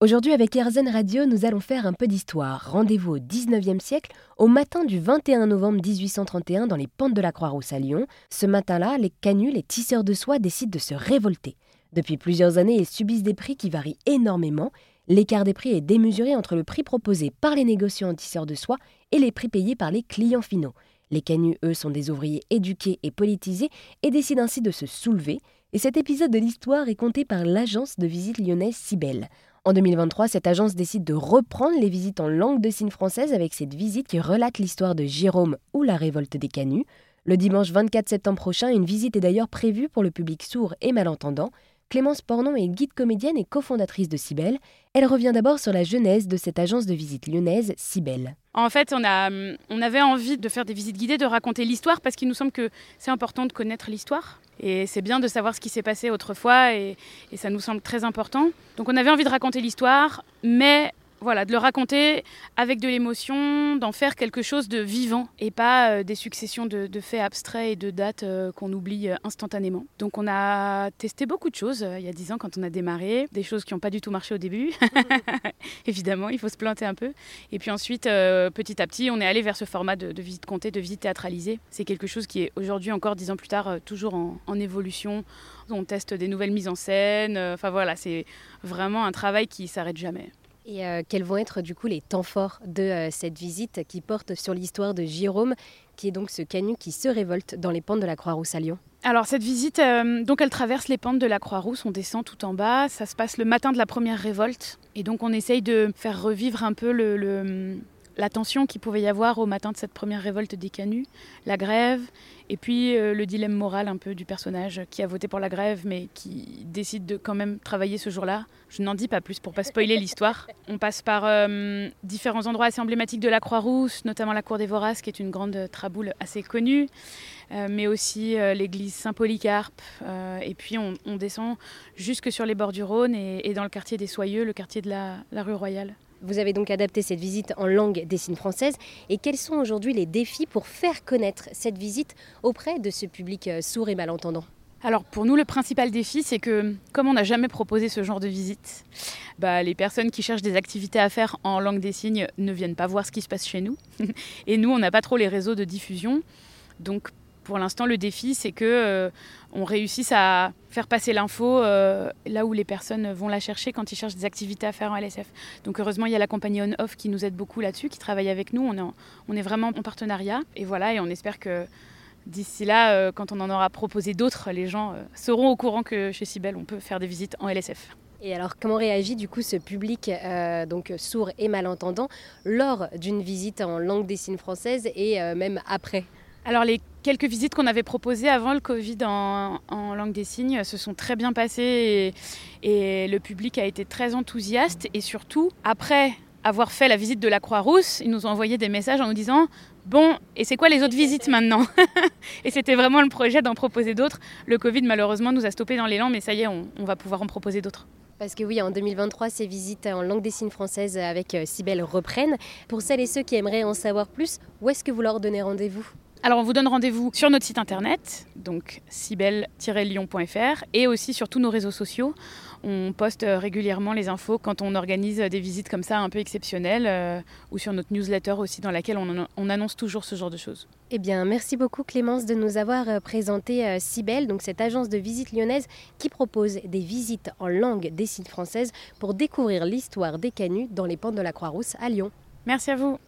Aujourd'hui avec Erzen Radio, nous allons faire un peu d'histoire. Rendez-vous au 19e siècle, au matin du 21 novembre 1831 dans les pentes de la Croix-Rousse à Lyon. Ce matin-là, les canuts, les tisseurs de soie décident de se révolter. Depuis plusieurs années, ils subissent des prix qui varient énormément. L'écart des prix est démesuré entre le prix proposé par les négociants en tisseurs de soie et les prix payés par les clients finaux. Les canuts, eux, sont des ouvriers éduqués et politisés et décident ainsi de se soulever. Et cet épisode de l'histoire est compté par l'agence de visite lyonnaise Cybelle. En 2023, cette agence décide de reprendre les visites en langue de signes française avec cette visite qui relate l'histoire de Jérôme ou la révolte des canuts. Le dimanche 24 septembre prochain, une visite est d'ailleurs prévue pour le public sourd et malentendant. Clémence Pornon est guide comédienne et cofondatrice de Cybelle. Elle revient d'abord sur la genèse de cette agence de visite lyonnaise, Cybelle. En fait, on, avait envie de faire des visites guidées, de raconter l'histoire, parce qu'il nous semble que c'est important de connaître l'histoire. Et c'est bien de savoir ce qui s'est passé autrefois, et, ça nous semble très important. Donc on avait envie de raconter l'histoire, mais voilà, de le raconter avec de l'émotion, d'en faire quelque chose de vivant et pas euh, des successions de, faits abstraits et de dates euh, qu'on oublie euh, instantanément. Donc on a testé beaucoup de choses il y a dix ans quand on a démarré, des choses qui n'ont pas du tout marché au début. Évidemment, il faut se planter un peu. Et puis ensuite, petit à petit, on est allé vers ce format de, visite comptée, de visite théâtralisée. C'est quelque chose qui est aujourd'hui encore dix ans plus tard toujours en, en évolution. On teste des nouvelles mises en scène. Enfin voilà, c'est vraiment un travail qui s'arrête jamais. Et euh, quels vont être du coup les temps forts de euh, cette visite qui porte sur l'histoire de Jérôme, qui est donc ce canut qui se révolte dans les pentes de la Croix-Rousse à Lyon? Alors cette visite, euh, elle traverse les pentes de la Croix-Rousse, on descend tout en bas, ça se passe le matin de la première révolte, et donc on essaye de faire revivre un peu le, la tension qu'il pouvait y avoir au matin de cette première révolte des canuts, la grève, et puis euh, le dilemme moral un peu du personnage qui a voté pour la grève mais qui décide de quand même travailler ce jour-là. Je n'en dis pas plus pour pas spoiler l'histoire. On passe par euh, différents endroits assez emblématiques de la Croix-Rousse, notamment la cour des Voraces qui est une grande traboule assez connue, euh, mais aussi l'église Saint-Polycarpe. et puis on, descend jusque sur les bords du Rhône et, dans le quartier des Soyeux, le quartier de la rue Royale. Vous avez donc adapté cette visite en langue des signes française. Et quels sont aujourd'hui les défis pour faire connaître cette visite auprès de ce public euh, sourd et malentendant? Alors pour nous, le principal défi, c'est que comme on n'a jamais proposé ce genre de visite, bah, les personnes qui cherchent des activités à faire en langue des signes ne viennent pas voir ce qui se passe chez nous. Et nous, on n'a pas trop les réseaux de diffusion. Donc pour l'instant, le défi, c'est que euh, on réussisse à faire passer l'info euh, là où les personnes vont la chercher quand ils cherchent des activités à faire en LSF. Donc heureusement, il y a la compagnie On Off qui nous aide beaucoup là-dessus, qui travaille avec nous. On est, on est vraiment en partenariat. Et voilà, et on espère que d'ici là, euh, quand on en aura proposé d'autres, les gens seront au courant que chez Cybelle, on peut faire des visites en LSF. Et alors, comment réagit du coup ce public donc sourd et malentendant lors d'une visite en langue des signes française et même après? Alors les quelques visites qu'on avait proposées avant le Covid en, langue des signes se sont très bien passées et, le public a été très enthousiaste et surtout après avoir fait la visite de la Croix-Rousse, ils nous ont envoyé des messages en nous disant Bon, et c'est quoi les autres visites maintenant? Et c'était vraiment le projet d'en proposer d'autres. Le Covid, malheureusement, nous a stoppé dans l'élan, mais ça y est, on, va pouvoir en proposer d'autres. Parce que oui, en 2023, ces visites en langue des signes française avec Cybelle euh, reprennent. Pour celles et ceux qui aimeraient en savoir plus, où est-ce que vous leur donnez rendez-vous? Alors on vous donne rendez-vous sur notre site internet, donc cybelle-lyon.fr, et aussi sur tous nos réseaux sociaux. On poste régulièrement les infos quand on organise des visites comme ça un peu exceptionnelles, euh, ou sur notre newsletter aussi dans laquelle on, annonce toujours ce genre de choses. Eh bien, merci beaucoup Clémence de nous avoir euh, présenté euh, Cybelle, donc cette agence de visite lyonnaise qui propose des visites en langue des sites françaises pour découvrir l'histoire des canuts dans les pentes de la Croix-Rousse à Lyon. Merci à vous.